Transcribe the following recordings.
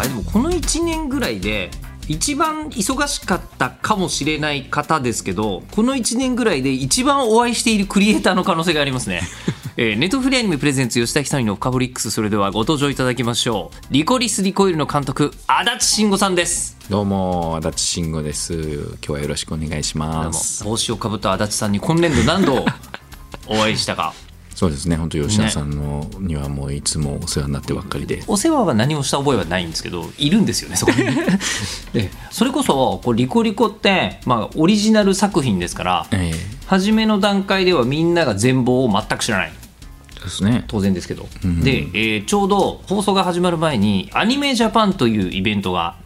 あれでもこの1年ぐらいで一番忙しかったかもしれない方ですけどこの1年ぐらいで一番お会いしているクリエイターの可能性がありますね。えー、ネットフリアニメプレゼンツ吉田久典のフカボリックスそれではご登場いただきましょう。リコリスリコイルの監督足立慎吾さんです。どうも足立慎吾です。今日はよろしくお願いします。帽子をかぶった足立さんに今年度何度お会いしたか そうですね。本当吉田さんのにはもういつもお世話になってばっかりで、ね、お世話は何もした覚えはないんですけどいるんですよねそこに。で それこそこうリコリコって、まあ、オリジナル作品ですから、えー、初めの段階ではみんなが全貌を全く知らない。ですね。当然ですけど、うん、で、えー、ちょうど放送が始まる前にアニメジャパンというイベントが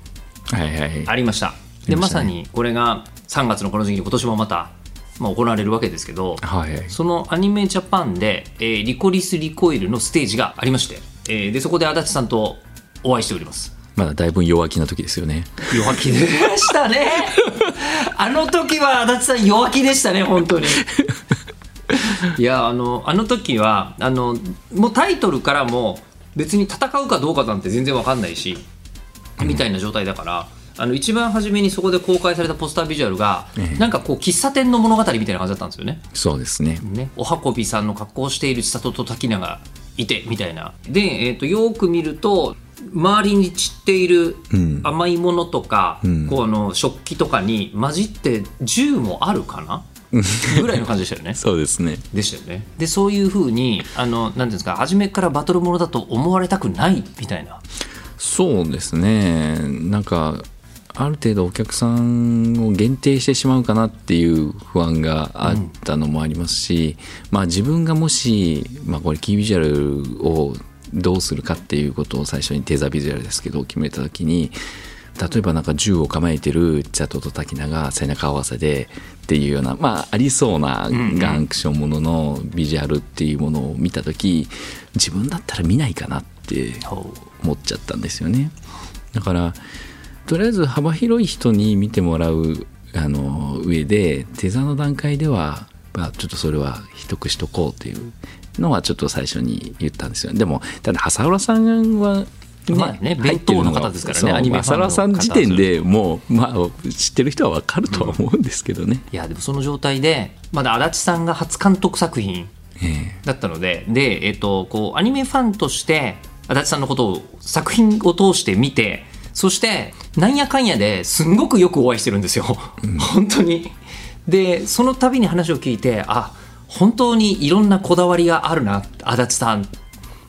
ありました、はいはい、でまさにこれが3月のこの時期今年もまたまあ、行われるわけですけど、はい、そのアニメジャパンで、えー、リコリス・リコイルのステージがありまして、えー、でそこで足立さんとお会いしております。まだだいぶ弱気な時ですよね。弱気で。したね。あの時は足立さん弱気でしたね本当に。いやあのあの時はあのもうタイトルからも別に戦うかどうかなんて全然わかんないし、みたいな状態だからあの一番初めにそこで公開されたポスタービジュアルが、ええ、なんかこう喫茶店の物語みたいな感じだったんですよね。そうですねねおはこびさんの格好をしている千里と滝名がいてみたいな。で、えーと、よく見ると周りに散っている甘いものとか、うん、この食器とかに混じって銃もあるかな？ぐらいの感じでしたよね。そうですね。でしたよね。で、そういうふうに、あの、なんていうんですか、初めからバトルものだと思われたくないみたいな。そうですね。なんか、ある程度お客さんを限定してしまうかなっていう不安があったのもありますし、うん、まあ、自分がもし、まあ、これキービジュアルをどうするかっていうことを最初にテーザービジュアルですけど決めた時に例えばなんか銃を構えてるチャトと滝名が背中合わせでっていうようなまあありそうなガンクションもののビジュアルっていうものを見た時自分だったら見ないかなって思っちゃったんですよね。だからとりあえず幅広い人に見てもらうあの上でテザーの段階では、まあ、ちょっとそれは一くしとこうというのはちょっと最初に言ったんですよ。でもただ浅浦さんはね、まあね、弁当の方ですからね、アニメ浅浦さん時点でもう、まあ、知ってる人は分かるとは思うんですけどね。うん、いや、でもその状態で、まだ足立さんが初監督作品だったので、えー、で、えっ、ー、と、こう、アニメファンとして、足立さんのことを作品を通して見て、そしてなんやかんやですんごくよくお会いしてるんですよ、うん、本当に。でその度に話を聞いてあ本当にいろんなこだわりがあるな足立さん。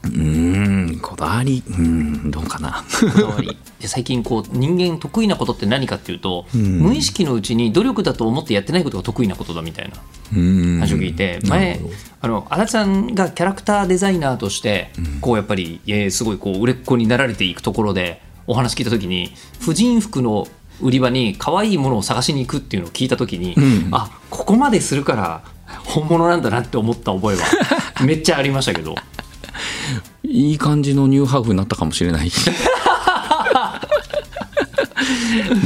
うんこだわり。うんどうかな。こだわり。で最近こう人間得意なことって何かっていうと、う無意識のうちに努力だと思ってやってないことが得意なことだみたいな。話を聞いて前あの足立さんがキャラクターデザイナーとしてこうやっぱり、えー、すごいこう売れっ子になられていくところでお話聞いた時に婦人服の売り場に可愛いものを探しに行くっていうのを聞いた時に、うん、あここまでするから本物なんだなって思った覚えは めっちゃありましたけど。いい感じのニューハーフになったかもしれない。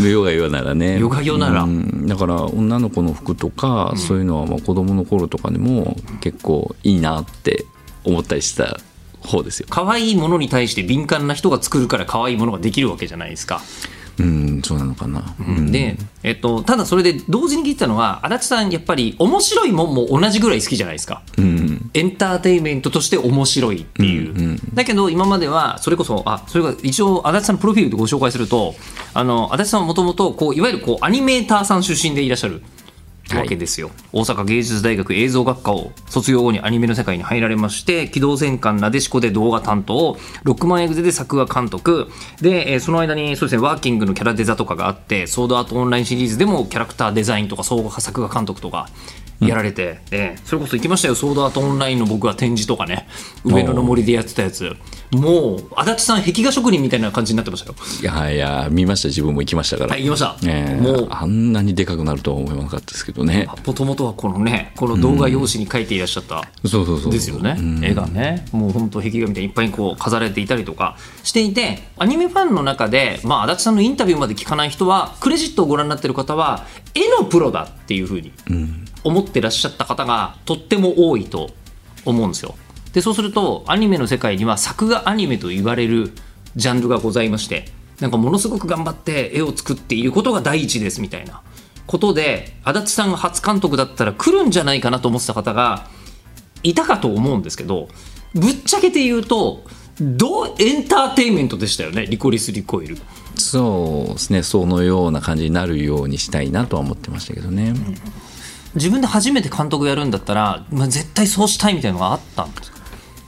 ヨガヨならね。ヨガヨなら、うん、だから女の子の服とか、うん、そういうのはまあ子供の頃とかでも結構いいなって思ったりした方ですよ可愛いものに対して敏感な人が作るから可愛いものができるわけじゃないですか。うん、そうなのかな。うん、で、えっと、ただそれで同時に聞いたのは、足立さん、やっぱり面白いもんも同じぐらい好きじゃないですか。うん、エンターテインメントとして面白いっていう。うんうん、だけど、今までは、それこそ、あ、それが一応、足立さんのプロフィールでご紹介すると、あの、足立さんはもともと、こう、いわゆるこう、アニメーターさん出身でいらっしゃる。わけですよ、はい、大阪芸術大学映像学科を卒業後にアニメの世界に入られまして機動戦艦なでしこで動画担当6万エグゼで作画監督。で、え、その間にそうですねワーキングのキャラデザとかがあってソードアートオンラインシリーズでもキャラクターデザインとか総合作画監督とかやられて、ええ。それこそ行きましたよ。ソードアートオンラインの僕は展示とかね。上野の森でやってたやつ。もう足立さん壁画職人みたいな感じになってましたよ。いやいや見ました。自分も行きましたから、はい行きました。ええ。もう。あんなにでかくなるとは思わなかったですけどね。もともとはこのねこの動画用紙に書いていらっしゃった、そうそうそうですよね、絵がね。もう本当壁画みたいにいっぱいこう飾られていたりとかしていてアニメファンの中で、まあ、足立さんのインタビューまで聞かない人はクレジットをご覧になってる方は絵のプロだっていうふうに思ってらっしゃった方がとっても多いと思うんですよ。でそうするとアニメの世界には作画アニメと言われるジャンルがございましてなんかものすごく頑張って絵を作っていることが第一ですみたいな。ことで足立さんが初監督だったら来るんじゃないかなと思ってた方がいたかと思うんですけどぶっちゃけて言うとどうエンターテインメントでしたよねリコリス・リコイル。そうですね。そのような感じになるようにしたいなとは思ってましたけどね、うん自分で初めて監督やるんだったら、まあ、絶対そうしたいみたいなのがあったんですか？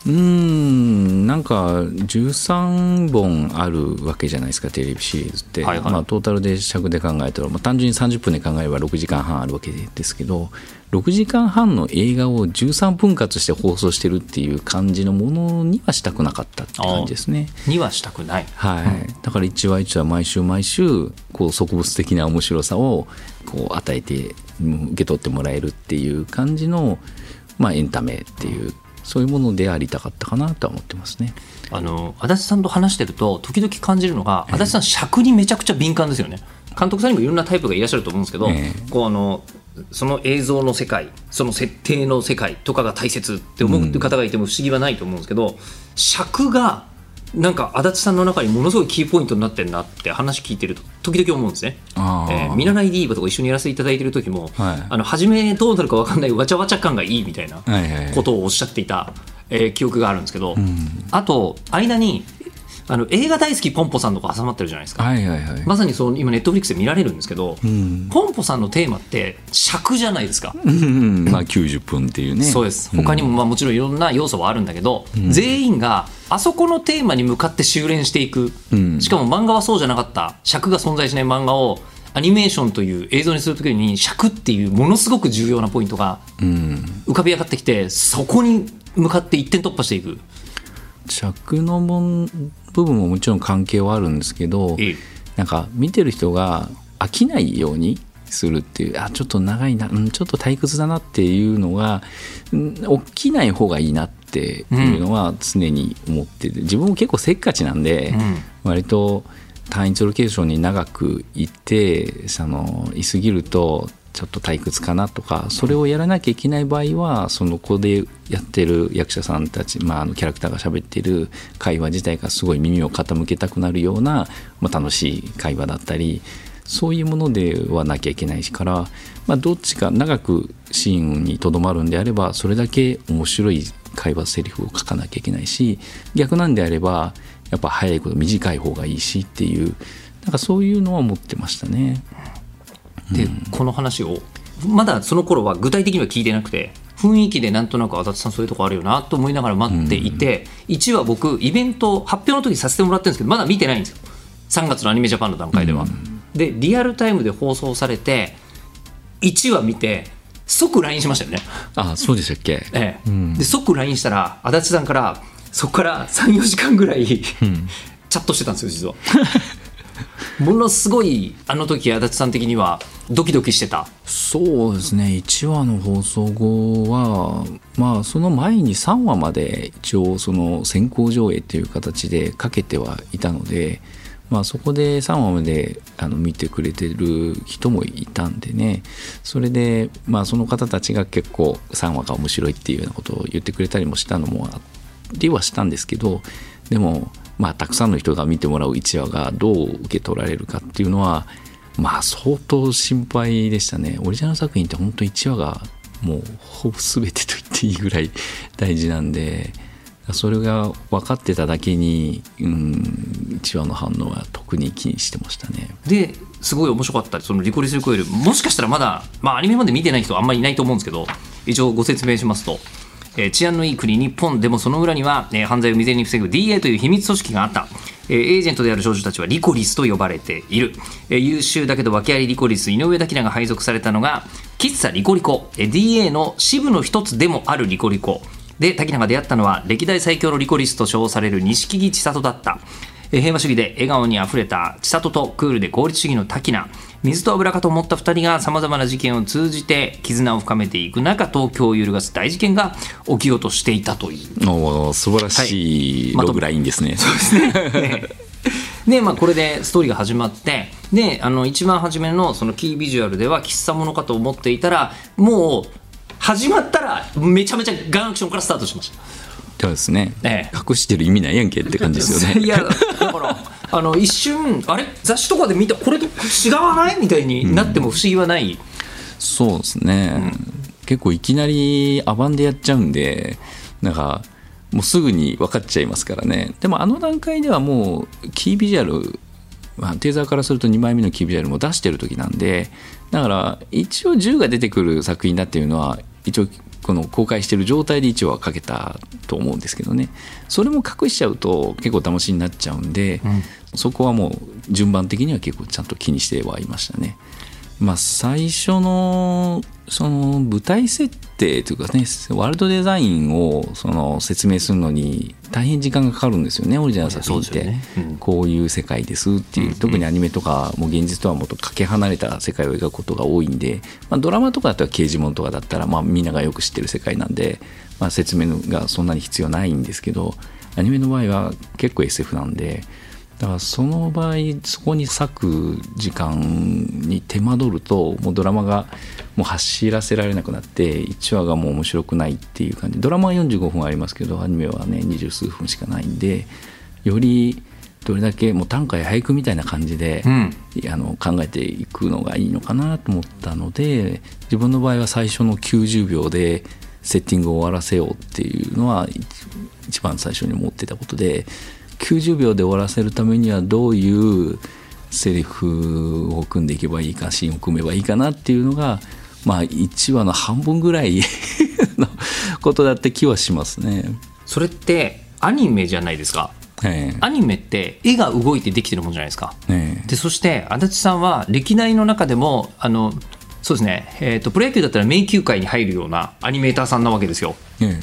うーんなんか13本あるわけじゃないですかテレビシリーズって、はいはい。まあ、トータルで尺で考えたら、まあ、単純に30分で考えれば6時間半あるわけですけど6時間半の映画を13分割して放送してるっていう感じのものにはしたくなかったって感じですね。にはしたくない。はい、だから1話1話毎週毎週こう植物的な面白さをこう与えてうん受け取ってもらえるっていう感じの、まあ、エンタメっていうそういうものでありたかったかなとは思ってますね。あの足立さんと話してると時々感じるのが足立さん尺にめちゃくちゃ敏感ですよね。監督さんにもいろんなタイプがいらっしゃると思うんですけど、えこうあのその映像の世界その設定の世界とかが大切って思う方がいても不思議はないと思うんですけど、尺がなんか足立さんの中にものすごいキーポイントになってるなって話聞いてると時々思うんですね。えー見習いディーバとか一緒にやらせていただいてる時も、はい。あの初めどうなるか分かんないわちゃわちゃ感がいいみたいなことをおっしゃっていた、えー記憶があるんですけど、あと間にあの映画大好きポンポさんとか挟まってるじゃないですか、はいはいはい。まさにそう今ネットフリックスで見られるんですけど、ん。ポンポさんのテーマって尺じゃないですか、うん。まあ90分っていうね。そうです。他にもまあもちろんいろんな要素はあるんだけど、全員があそこのテーマに向かって修練していく、ん。しかも漫画はそうじゃなかった。尺が存在しない漫画をアニメーションという映像にするときに尺っていうものすごく重要なポイントがうん。浮かび上がってきてそこに向かって一点突破していく。尺の部分ももちろん関係はあるんですけど、ええ。なんか見てる人が飽きないようにするっていうあちょっと長いな、うん、ちょっと退屈だなっていうのが、うん、起きない方がいいなっていうのは常に思ってて、自分も結構せっかちなんで、割と単一ロケーションに長くいてそのいすぎるとちょっと退屈かなとかそれをやらなきゃいけない場合はその子でやってる役者さんたち、まあ、あのキャラクターが喋ってる会話自体がすごい耳を傾けたくなるような、まあ、楽しい会話だったりそういうものではなきゃいけないしから、まあ、どっちか長くシーンにとどまるんであればそれだけ面白い会話セリフを書かなきゃいけないし逆なんであればやっぱ早いこと短い方がいいしっていうなんかそういうのは思ってましたね。で、この話をまだその頃は具体的には聞いてなくて雰囲気でなんとなく足立さんそういうとこあるよなと思いながら待っていて、1話僕イベント発表の時させてもらってるんですけどまだ見てないんですよ。3月のアニメジャパンの段階では、でリアルタイムで放送されて1話見て即 LINE しましたよね。あそうでしたっけ、ええ。で即 LINE したら足立さんからそこから34時間ぐらい、チャットしてたんですよ実は ものすごいあの時足立さん的にはドキドキしてた？そうですね。1話の放送後はまあその前に3話まで一応その先行上映っていう形でかけてはいたので、まあ、そこで3話まであの見てくれてる人もいたんでね。それで、まあ、その方たちが結構3話が面白いっていうようなことを言ってくれたりもしたのもありはしたんですけどでもまあたくさんの人が見てもらう1話がどう受け取られるかっていうのはまあ相当心配でしたね。オリジナル作品って本当1話がもうほぼ全てと言っていいぐらい大事なんでそれが分かってただけに、うん、1話の反応は特に気にしてましたね。ですごい面白かった。そのリコリス・リコイル。もしかしたらまだ、まあ、アニメまで見てない人あんまりいないと思うんですけど一応ご説明しますと、えー治安のいい国日本。でもその裏には、えー犯罪を未然に防ぐ DA という秘密組織があった、えエージェントである少女たちはリコリスと呼ばれている、え優秀だけど訳ありリコリス井上咲菜が配属されたのが喫茶リコリコ、え DA の支部の一つでもあるリコリコ。で滝菜が出会ったのは歴代最強のリコリスと称される錦木千里だった。え平和主義で笑顔にあふれた千里とクールで効率主義の滝名水と油かと思った2人がさまざまな事件を通じて絆を深めていく中東京を揺るがす大事件が起きようとしていたという。おー素晴らしいはいログラインですね。ねで、まあ、これでストーリーが始まってであの一番初めのそのキービジュアルでは喫茶物かと思っていたらもう始まったらめちゃめちゃガンアクションからスタートしました。そうですね、ええ隠してる意味ないやんけって感じですよね。いやだから あの一瞬あれ？雑誌とかで見たこれと違わない？みたいになっても不思議はない、そうですね、結構いきなりアバンでやっちゃうんでなんかもうすぐに分かっちゃいますからね。でもあの段階ではもうキービジュアルまあテーザーからすると2枚目のキービジュアルも出してる時なんでだから一応銃が出てくる作品だっていうのは一応この公開してる状態で一応はかけたと思うんですけどね。それも隠しちゃうと結構騙しになっちゃうんで、そこはもう順番的には結構ちゃんと気にしてはいましたね。まあ、最初のその舞台設定というかねワールドデザインをその説明するのに大変時間がかかるんですよねオリジナル作品って、こういう世界ですっていう、特にアニメとかもう現実とはもっとかけ離れた世界を描くことが多いんで、まあ、ドラマとかだったら刑事物とかだったら、まあ、みんながよく知ってる世界なんで、まあ、説明がそんなに必要ないんですけどアニメの場合は結構 SF なんで。だからその場合そこに割く時間に手間取るともうドラマがもう走らせられなくなって1話がもう面白くないっていう感じ。ドラマは45分ありますけどアニメはね二十数分しかないんでよりどれだけもう短歌や俳句みたいな感じで、うん。あの考えていくのがいいのかなと思ったので自分の場合は最初の90秒でセッティングを終わらせようっていうのは一一番最初に思ってたことで90秒で終わらせるためにはどういうセリフを組んでいけばいいかシーンを組めばいいかなっていうのがまあ1話の半分ぐらい のことだった気はしますね。それってアニメじゃないですか。ええ。アニメって絵が動いてできてるもんじゃないですか。ええ。でそして足立さんは歴代の中でもあのそうですね、えー、とプロ野球だったら迷宮界に入るようなアニメーターさんなわけですよ。え。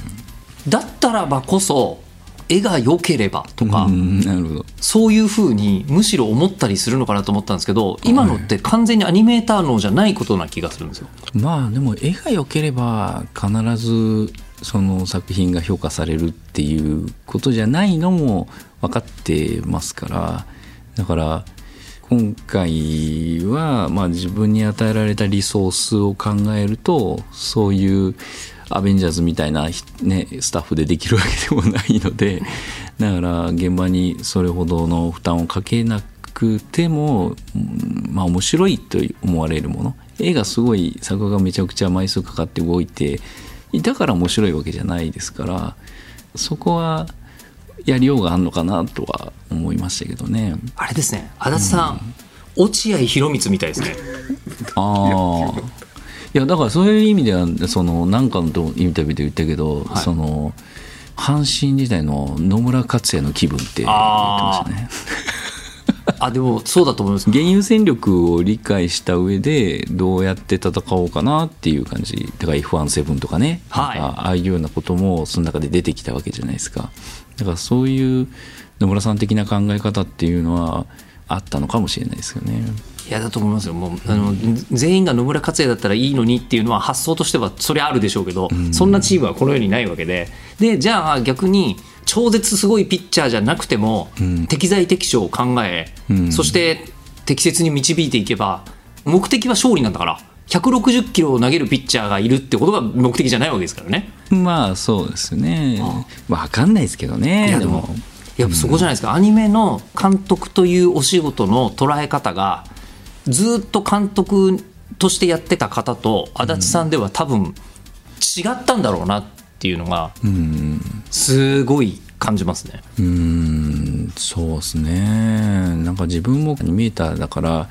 だったらばこそ絵が良ければとか、うんなるほどそういうふうにむしろ思ったりするのかなと思ったんですけど今のって完全にアニメーターのじゃないことな気がするんですよ。まあでも絵が良ければ必ずその作品が評価されるっていうことじゃないのも分かってますからだから今回はまあ自分に与えられたリソースを考えるとそういうアベンジャーズみたいな、ね、スタッフでできるわけでもないので だから現場にそれほどの負担をかけなくても、うんまあ、面白いと思われるもの絵がすごい作画がめちゃくちゃ枚数かかって動いてだから面白いわけじゃないですからそこはやりようがあるのかなとは思いましたけどね。あれですね足立さん、落合博満みたいですね。ああいやだからそういう意味ではその何かのインタビューで言ったけど、はいその阪神時代の野村克也の気分って言ってましたね。あ でもそうだと思います。原油戦力を理解した上でどうやって戦おうかなっていう感じだから F17 とかね、はいああいうようなこともその中で出てきたわけじゃないですかだからそういう野村さん的な考え方っていうのはあったのかもしれないですよね。いやだと思いますよ。もうあの全員が野村克也だったらいいのにっていうのは発想としてはそれあるでしょうけど、そんなチームはこの世にないわけで。でじゃあ逆に超絶すごいピッチャーじゃなくても、適材適所を考え、ん。そして適切に導いていけば目的は勝利なんだから160キロを投げるピッチャーがいるってことが目的じゃないわけですからね。まあそうですね。分かんないですけどねいやでもやっぱそこじゃないですか、アニメの監督というお仕事の捉え方がずっと監督としてやってた方と足立さんでは多分違ったんだろうなっていうのがうんすごい感じますね。うん。そうですね。なんか自分もアニメーターだから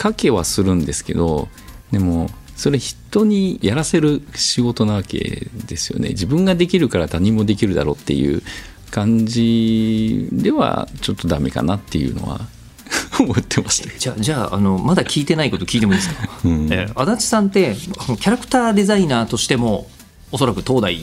書けはするんですけどでもそれ人にやらせる仕事なわけですよね。自分ができるから他人もできるだろうっていう感じではちょっとダメかなっていうのは 思ってました。じゃあじゃああのまだ聞いてないこと聞いてもいいですか、うん、え足立さんってキャラクターデザイナーとしてもおそらく東大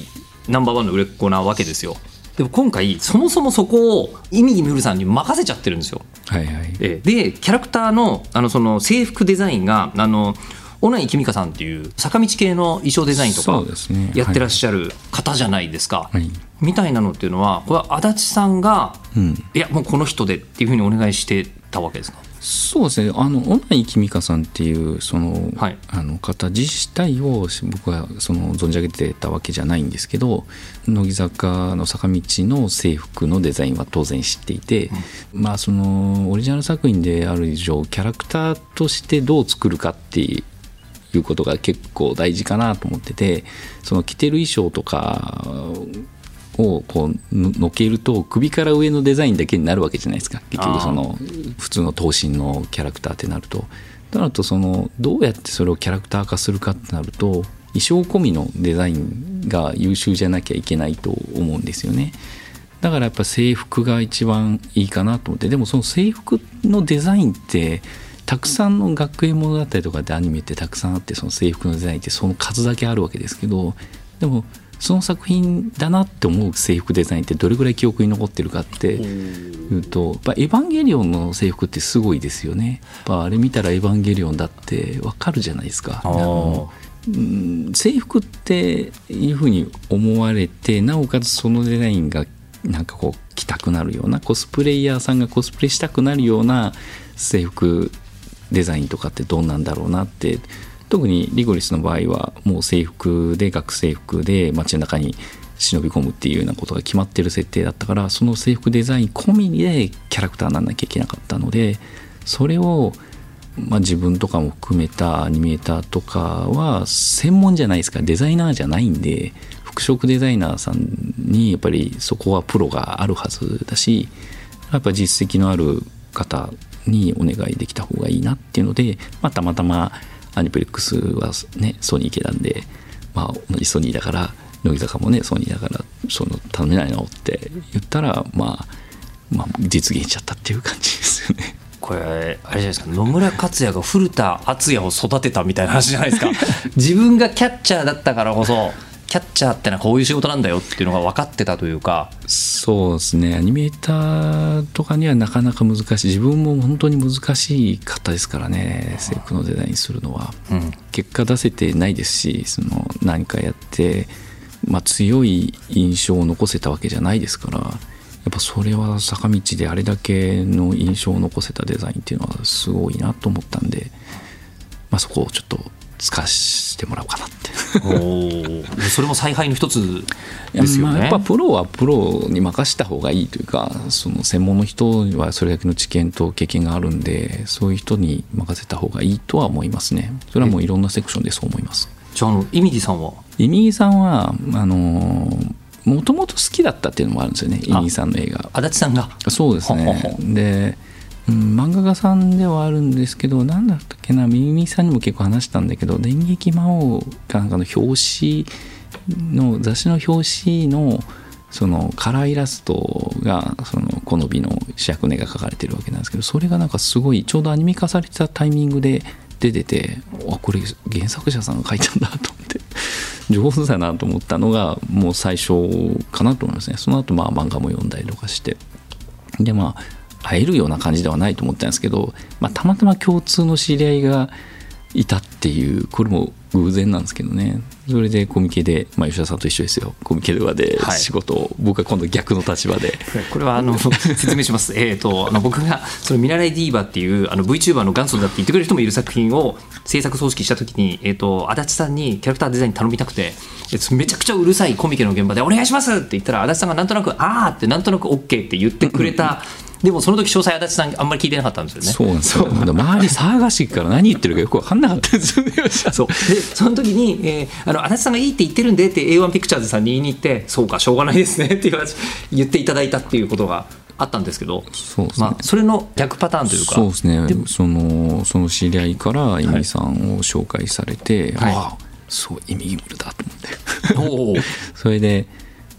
ナンバーワンの売れっ子なわけですよ。でも今回そもそもそこをイミギムルさんに任せちゃってるんですよ。はいはい、でキャラクターのあのその制服デザインがあの小内公香さんっていう坂道系の衣装デザインとかやってらっしゃる方じゃないですか。はい、みたいなのっていうのはこれは足立さんが、うん、いやもうこの人でっていうふうにお願いしてたわけですか？そうですね。あの小内公香さんっていうその,、はい、あの方自体を僕はその存じ上げてたわけじゃないんですけど乃木坂の坂道の制服のデザインは当然知っていて、うん、まあそのオリジナル作品である以上キャラクターとしてどう作るかっていうことが結構大事かなと思っててその着てる衣装とかをこうのけると首から上のデザインだけになるわけじゃないですか結局その普通の頭身のキャラクターってなると。となるとそのどうやってそれをキャラクター化するかってなると衣装込みのデザインが優秀じゃなきゃいけないと思うんですよね。だからやっぱ制服が一番いいかなと思ってでもその制服のデザインってたくさんの学園物語とかでアニメってたくさんあってその制服のデザインってその数だけあるわけですけどでもその作品だなって思う制服デザインってどれぐらい記憶に残ってるかっていうとやっぱエヴァンゲリオンの制服ってすごいですよね。やあれ見たらエヴァンゲリオンだってわかるじゃないですか。制服っていうふうに思われてなおかつそのデザインがなんかこう着たくなるようなコスプレイヤーさんがコスプレしたくなるような制服デザインとかってどうなんだろうなって特にリゴリスの場合はもう制服で学生服で街の中に忍び込むっていうようなことが決まってる設定だったからその制服デザイン込みでキャラクターにならなきゃいけなかったのでそれを、まあ、自分とかも含めたアニメーターとかは専門じゃないですか。デザイナーじゃないんで服飾デザイナーさんにやっぱりそこはプロがあるはずだしやっぱ実績のある方にお願いできた方がいいなっていうので、まあ、たまたまアニプレックスはねソニー系なんでまあ同じソニーだから乃木坂もねソニーだからその頼めないのって言ったら、まあ、まあ実現しちゃったっていう感じですよね。これあれじゃないですか野村克也が古田敦也を育てたみたいな話じゃないですか 自分がキャッチャーだったからこそキャッチャーってのはこういう仕事なんだよっていうのが分かってたというか。そうですね。アニメーターとかにはなかなか難しい。自分も本当に難しかったですからね。制服のデザインするのは、うん、結果出せてないですしその何かやって、まあ、強い印象を残せたわけじゃないですからやっぱそれは坂道であれだけの印象を残せたデザインっていうのはすごいなと思ったんで、まあ、そこをちょっと使わせてもらおうかなって。おそれも采配の一つですよね、まあ、やっぱプロはプロに任した方がいいというかその専門の人にはそれだけの知見と経験があるんでそういう人に任せた方がいいとは思いますね。それはもういろんなセクションでそう思います。じゃああのイミディさんは？イミディさんはあのもともと好きだったっていうのもあるんですよね。いみぎさんの絵が。足立さんが？そうですね。でうん、漫画家さんではあるんですけど何だったっけなミミさんにも結構話したんだけど電撃魔王かなんかの表紙の雑誌の表紙のそのカラーイラストがその好みの主役根が描かれてるわけなんですけどそれがなんかすごいちょうどアニメ化されてたタイミングで出ててあこれ原作者さんが書いたんだと思って 上手だなと思ったのがもう最初かなと思いますね。その後まあ漫画も読んだりとかして。でまあ会えるような感じではないと思ったんですけど、まあ、たまたま共通の知り合いがいたっていうこれも偶然なんですけどね。それでコミケで、まあ、吉田さんと一緒ですよ。コミケではで仕事を、はい、僕は今度逆の立場で。これはあの説明します。えっとあの僕がその見習いディーバっていうあの VTuber の元祖だって言ってくれる人もいる作品を制作組織した時に、えーと、足立さんにキャラクターデザイン頼みたくてめちゃくちゃうるさいコミケの現場で「お願いします!」って言ったら足立さんがなんとなく「ああ」ってなんとなく OK って言ってくれたでもその時詳細足立さんあんまり聞いてなかったんですよね。そうなんですよ。周り騒がしいから何言ってるかよく分かんなかったんですよね。そう。でその時に、えー、あの足立さんがいいって言ってるんでって A1 ピクチャーズさんに言いに行ってそうかしょうがないですねって言っていただいたっていうことがあったんですけどそうですね、まあ、それの逆パターンというか。そうですね。そのその知り合いからイミさんを紹介されて、はい、ああそうイミギムルだと思って。それで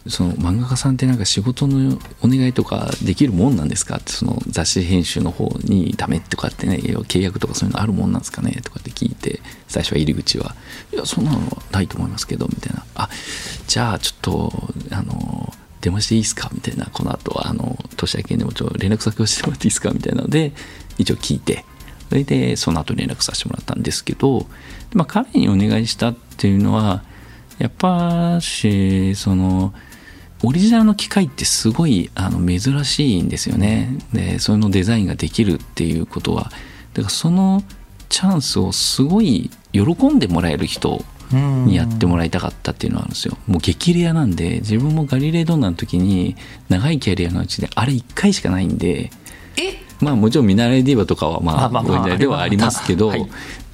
その漫画家さんってなんか仕事のお願いとかできるもんなんですかってその雑誌編集の方にダメとかってね契約とかそういうのあるもんなんですかねとかって聞いて最初は入り口は「いやそんなのないと思いますけど」みたいな「あじゃあちょっとあの電話していいですか?」みたいなこの後はあの年明けにもちょっと連絡先をしてもらっていいですか？みたいなので一応聞いてそれでその後連絡させてもらったんですけど、まあ、彼にお願いしたっていうのはやっぱしその。オリジナルの機械ってすごいあの珍しいんですよね。でそのデザインができるっていうことは。だからそのチャンスをすごい喜んでもらえる人にやってもらいたかったっていうのはあるんですよ。もう激レアなんで自分もガリレードンナの時に長いキャリアのうちであれ1回しかないんでまあもちろん見習いディーバとかはまあオリジナルではありますけど、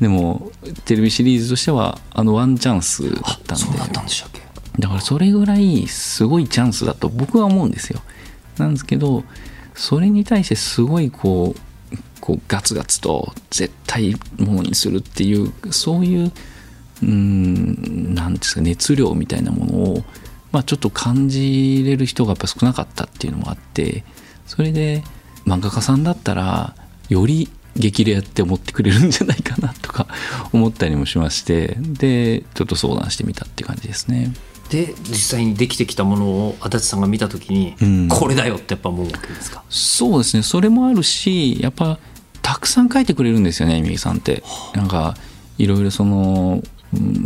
でもテレビシリーズとしてはあのワンチャンスだったんで。そうだったんでしたっけ？だからそれぐらいすごいチャンスだと僕は思うんですよ。なんですけどそれに対してすごいこうこうガツガツと絶対ものにするっていうそういううんなんですか熱量みたいなものを、まあ、ちょっと感じれる人がやっぱ少なかったっていうのもあってそれで漫画家さんだったらより激レアって思ってくれるんじゃないかなとか思ったりもしましてでちょっと相談してみたって感じですね。で実際にできてきたものを足立さんが見た時に、うん、これだよってやっぱ思うわけですか？そうですね。それもあるしやっぱたくさん書いてくれるんですよねみぎさんって。なんかいろいろその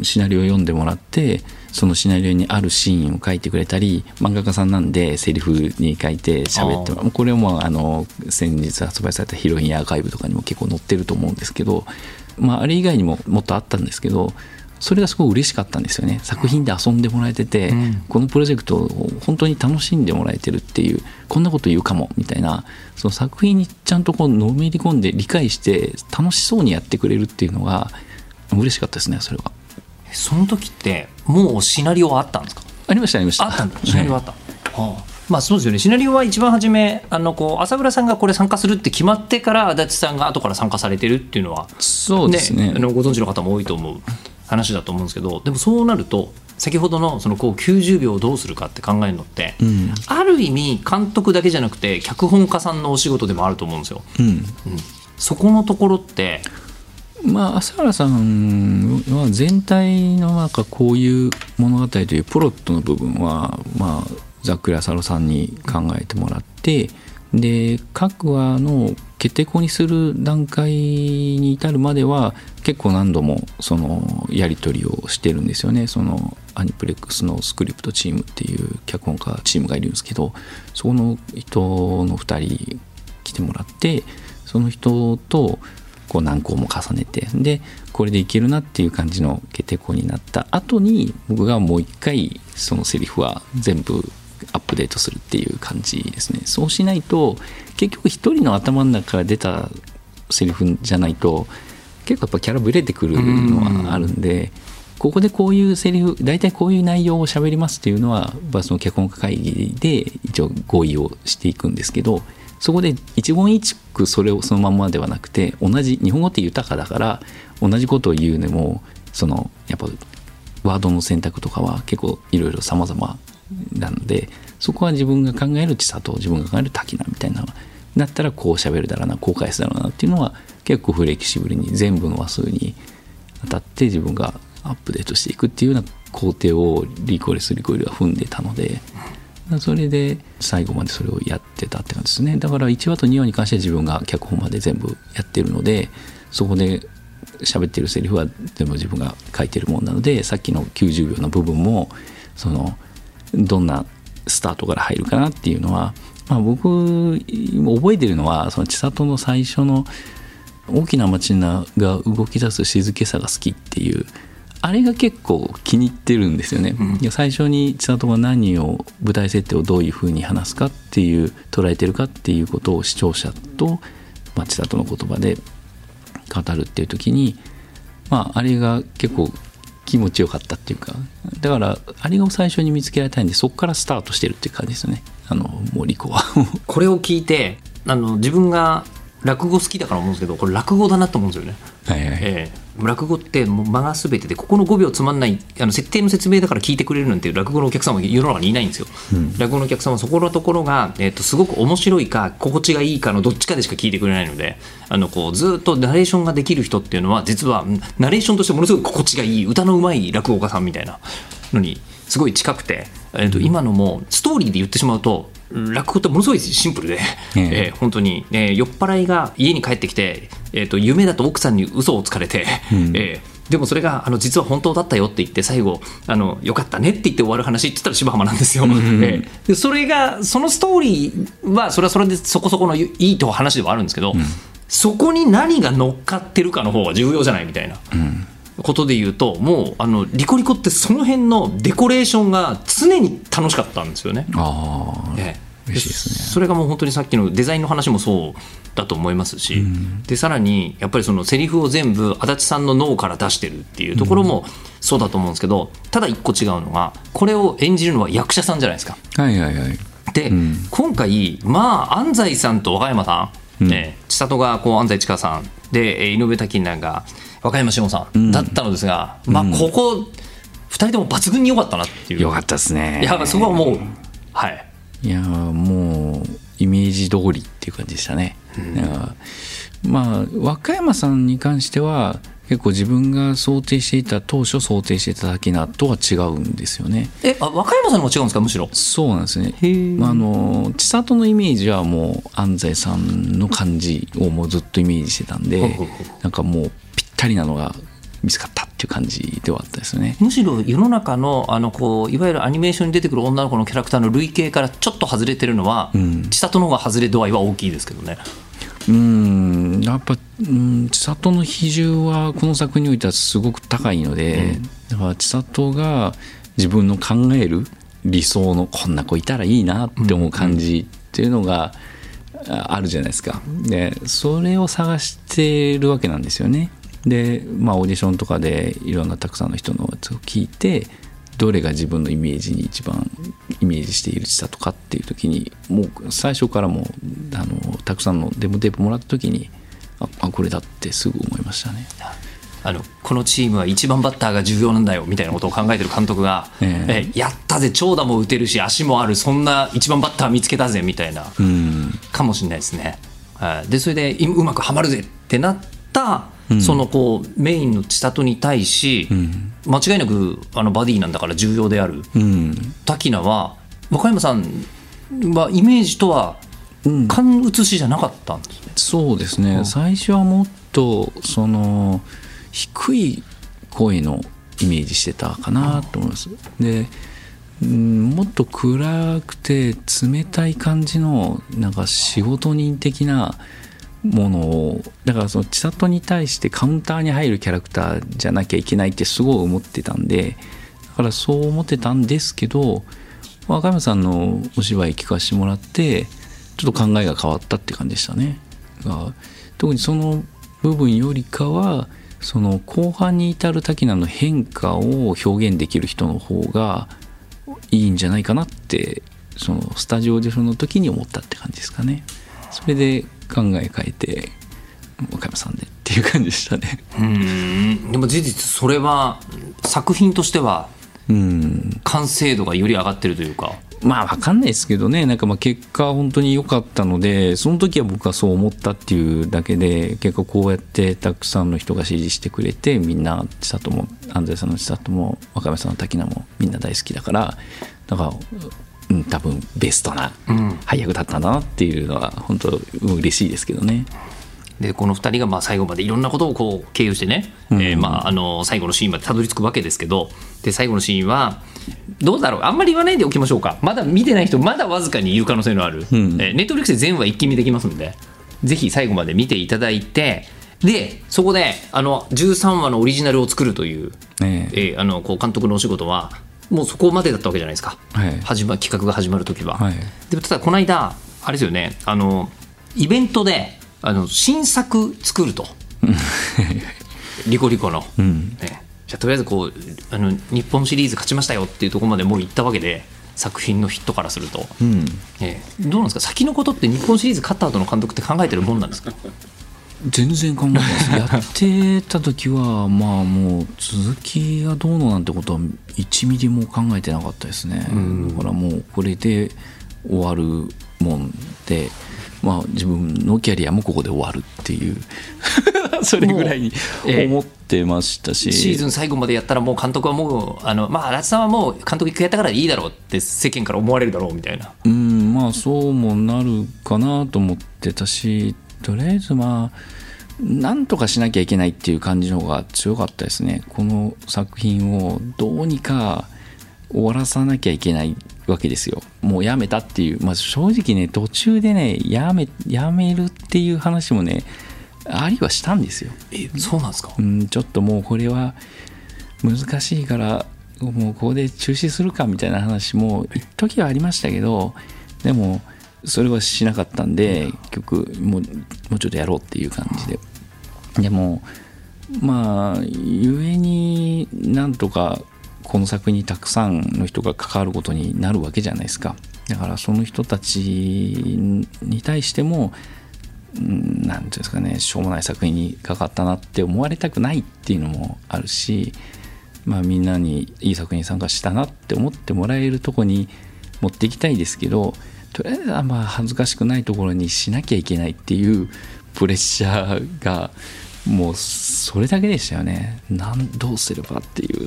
シナリオを読んでもらってそのシナリオにあるシーンを書いてくれたり漫画家さんなんでセリフに書いて喋ってこれもあの先日発売されたヒロインアーカイブとかにも結構載ってると思うんですけど、まあ、あれ以外にももっとあったんですけどそれがすごい嬉しかったんですよね。作品で遊んでもらえてて、うん、このプロジェクトを本当に楽しんでもらえてるっていうこんなこと言うかもみたいなその作品にちゃんとこうのめり込んで理解して楽しそうにやってくれるっていうのが嬉しかったですねそれは。その時ってもうシナリオはあったんですか？ありましたありました。あったんだ。シナリオあった、はい、はあ。まあそうですよね。シナリオは一番初めあのこう朝倉さんがこれ参加するって決まってから足立さんが後から参加されてるっていうのは、そうですねあのご存知の方も多いと思う話だと思うんですけどでもそうなると先ほどのそのこう90秒をどうするかって考えるのって、うん、ある意味監督だけじゃなくて脚本家さんのお仕事でもあると思うんですよ。うん、うん、そこのところってまあ、朝原さんは全体のなんかこういう物語というプロットの部分は、まあ、ざっくり浅野さんに考えてもらってで各話の決定校にする段階に至るまでは結構何度もそのやり取りをしてるんですよね。そのアニプレックスのスクリプトチームっていう脚本家チームがいるんですけどそこの人の2人来てもらってその人とこう難航も重ねてでこれでいけるなっていう感じの決定校になった後に僕がもう一回そのセリフは全部アップデートするっていう感じですね。そうしないと結局一人の頭の中から出たセリフじゃないと結構やっぱキャラブレてくるのはあるんで、ここでこういうセリフ大体こういう内容を喋りますっていうのはその脚本家会議で一応合意をしていくんですけどそこで一言一句それをそのままではなくて同じ日本語って豊かだから同じことを言うのもそのやっぱワードの選択とかは結構いろいろ様々なのでそこは自分が考える千里自分が考える滝名みたいなだったらこう喋るだろうなこう返すだろうなっていうのは結構フレキシブルに全部の話数に当たって自分がアップデートしていくっていうような工程をリコーレスリコイルは踏んでたのでそれで最後までそれをやってたって感じですね。だから1話と2話に関しては自分が脚本まで全部やってるのでそこで喋ってるセリフは全部自分が書いてるもんなのでさっきの90秒の部分もそのどんなスタートから入るかなっていうのは、まあ、僕覚えてるのはその千里の最初の大きな街が動き出す静けさが好きっていうあれが結構気に入ってるんですよね、うん、最初に千里が何を舞台設定をどういうふうに話すかっていう捉えてるかっていうことを視聴者と、まあ、千里の言葉で語るっていう時に、まあ、あれが結構気持ちよかったっていうか。だからあれを最初に見つけられたいんでそこからスタートしてるっていう感じですよね。あの森子は。これを聞いてあの自分が落語好きだから思うんですけどこれ落語だなと思うんですよね。はいはい。ええ。落語ってもう間が全てでここの5秒つまんないあの設定の説明だから聞いてくれるなんていう落語のお客さんは世の中にいないんですよ、落語のお客さんはそこのところが、えっとすごく面白いか心地がいいかのどっちかでしか聞いてくれないのであのこうずっとナレーションができる人っていうのは実はうんナレーションとしてものすごく心地がいい歌のうまい落語家さんみたいなのにすごい近くて、えっと今のもストーリーで言ってしまうと落語ってものすごいシンプルで、えー本当に、えー酔っ払いが家に帰ってきて、えー、と夢だと奥さんに嘘をつかれて、えーでもそれがあの実は本当だったよって言って最後あのよかったねって言って終わる話って言ったら柴浜なんですよ、えーでそれがそのストーリーはそれはそれでそこそこのいいと話ではあるんですけど、そこに何が乗っかってるかの方が重要じゃないみたいな。ことで言うともうあのリコリコってその辺のデコレーションが常に楽しかったんですよね。ああえそれがもう本当にさっきのデザインの話もそうだと思いますし、でさらにやっぱりそのセリフを全部足立さんの脳から出してるっていうところもそうだと思うんですけど、ただ一個違うのがこれを演じるのは役者さんじゃないですか。はいはいはい。で、今回まあ安西さんと若山さん、えー千里がこう安西千佳さん。でえー井上滝なんが若山志保さんだったのですが、まあここ2人とも抜群に良かったなっていう。よかったですね。いやそこはもう。はい。いやーもうイメージ通りっていう感じでしたね、だからまあ和歌山さんに関しては結構自分が想定していた当初想定していた滝名とは違うんですよね。えあ若山さんのも違うんですか？むしろ。そうなんですね。まああの千里のイメージはもう安西さんの感じをもうずっとイメージしてたんでなんかもうぴったりなのが見つかったっていう感じではあったですよね。むしろ世の中のあのこういわゆるアニメーションに出てくる女の子のキャラクターの類型からちょっと外れてるのは、千里の方が外れ度合いは大きいですけどね。うん。やっぱ、うん、千里の比重はこの作品においてはすごく高いので、だから千里が自分の考える理想のこんな子いたらいいなって思う感じっていうのがああるじゃないですか。でそれを探してるわけなんですよねでまあオーディションとかでいろんなたくさんの人のやつを聞いてどれが自分のイメージに一番イメージしている千里かっていう時にもう最初からもうあのたくさんのデモテープもらった時にああこれだってすぐ思いましたね。あのこのチームは一番バッターが重要なんだよみたいなことを考えてる監督が、えええやったぜ長打も打てるし足もあるそんな一番バッター見つけたぜみたいな、かもしれないですね。はいでそれでいうまくはまるぜってなった、そのこうメインの千里に対し、間違いなくあのバディなんだから重要である、うん。滝名は若山さんはイメージとは勘写しじゃなかったんですね。そうですね、最初はもっとその低い声のイメージしてたかなと思います。でうんもっと暗くて冷たい感じのなんか仕事人的なものをだからその千里に対してカウンターに入るキャラクターじゃなきゃいけないってすごい思ってたんでだからそう思ってたんですけど若山さんのお芝居聞かせてもらってちょっと考えが変わったって感じでしたね。特にその部分よりかはその後半に至る滝名の変化を表現できる人の方がいいんじゃないかなってそのスタジオオーディションの時に思ったって感じですかね。それで考え変えて若山さんでっていう感じでしたね。うん。でも事実それは作品としてはうん。完成度がより上がってるというか。まあ分かんないですけどね。なんかまあ結果本当に良かったのでその時は僕はそう思ったっていうだけで結構こうやってたくさんの人が支持してくれてみんな千里も安西さんの千里も若林さんの滝名もみんな大好きだからだから、うん、多分ベストな配役だったんだなっていうのは本当嬉しいですけどね。でこの2人がまあ最後までいろんなことをこう経由してね、えーまあ、あの最後のシーンまでたどり着くわけですけどで最後のシーンはどうだろう？あんまり言わないでおきましょうか。まだ見てない人まだわずかに言う可能性のある、えーネットフリックスで全話一気見できますんでぜひ最後まで見ていただいてでそこであの13話のオリジナルを作るという,、ねえーあのこう監督のお仕事はもうそこまでだったわけじゃないですか、はい。始ま企画が始まる時は。はい。でもただこの間あれですよね。あのイベントであの新作作ると。リコリコの、ね。じゃあとりあえずこうあの日本シリーズ勝ちましたよっていうところまでもう行ったわけで作品のヒットからすると、うん。ええどうなんですか？先のことって日本シリーズ勝った後の監督って考えてるもんなんですか？全然考えてないです。やってた時はまあもう続きがどうのなんてことは1ミリも考えてなかったですね。だからもうこれで終わるもんでまあ自分のキャリアもここで終わるっていう。それぐらいにええ。思ってましたし、シーズン最後までやったらもう監督はもうあのまあ足立さんはもう監督一回やったからいいだろうって世間から思われるだろうみたいな。うんまあそうもなるかなと思ってたしとりあえずまあなんとかしなきゃいけないっていう感じの方が強かったですね。この作品をどうにか終わらさなきゃいけないわけですよ。もうやめたっていう、まあ、正直ね途中でねやめやめるっていう話もねありはしたんですよ。えそうなんですか？うん、ちょっともうこれは難しいからもうここで中止するかみたいな話も一時はありましたけどでもそれはしなかったんで結局もうもうちょっとやろうっていう感じで。でもまあゆえになんとかこの作品にたくさんの人が関わることになるわけじゃないですか。だからその人たちに対してもうんなんていうんですかねしょうもない作品にかかったなって思われたくないっていうのもあるし、まあ、みんなにいい作品に参加したなって思ってもらえるとこに持っていきたいですけどとりあえずはまあ恥ずかしくないところにしなきゃいけないっていうプレッシャーがもうそれだけでしたよね。なんどうすればっていう。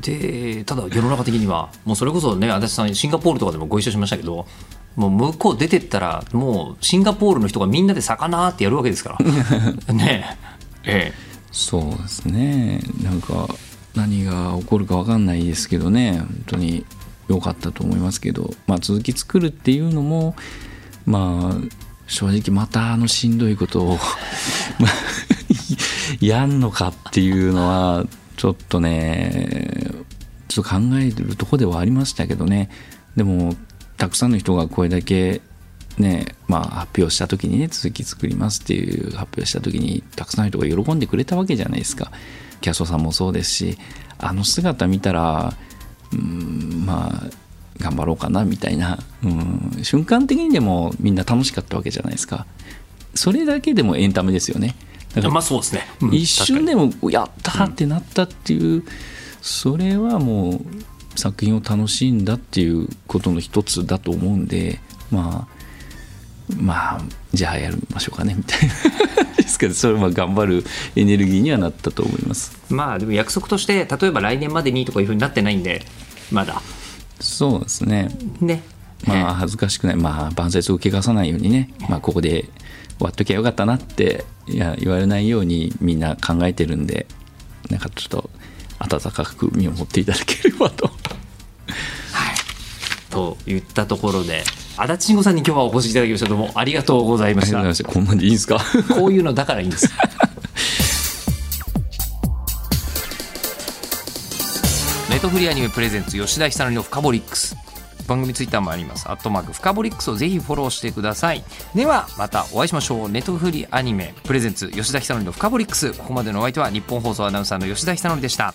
でただ世の中的にはもうそれこそね足立さんシンガポールとかでもご一緒しましたけどもう向こう出てったらもうシンガポールの人がみんなで魚ってやるわけですから。ね。ええ。そうですね。なんか何が起こるか分かんないですけどね。本当に良かったと思いますけど、まあ、続き作るっていうのもまあ正直またあのしんどいことを やんのかっていうのはちょっとねちょっと考えるとこではありましたけどね。でもたくさんの人がこれだけねまあ、発表した時にね続き作りますっていう発表した時にたくさんの人が喜んでくれたわけじゃないですか。キャストさんもそうですしあの姿見たらうんまあ頑張ろうかなみたいな、うん、瞬間的にでもみんな楽しかったわけじゃないですか。それだけでもエンタメですよね。だからまあそうですね、うん一瞬でもやったってなったっていう、それはもう作品を楽しんだっていうことの一つだと思うんでまあまあじゃあやりましょうかねみたいなですけどそれは頑張るエネルギーにはなったと思います。まあでも約束として例えば来年までにとかいうふうになってないんでまだ。そうですね。ね。まあ恥ずかしくない。まあ晩節を汚さないようにね、まあ、ここで終わっときゃよかったなっていや言われないようにみんな考えてるんでなんかちょっと温かく見守っていただければとといったところで足立慎吾さんに今日はお越しいただきましたどうもありがとうございました。こんなんでいいですか？こういうのだからいいんです。ネットフリーアニメプレゼンツ吉田久典のフカボリックス。番組ツイッターもあります。アットマークフカボリックスをぜひフォローしてください。ではまたお会いしましょう。ネットフリーアニメプレゼンツ吉田久典のフカボリックス。ここまでのお相手は日本放送アナウンサーの吉田久典でした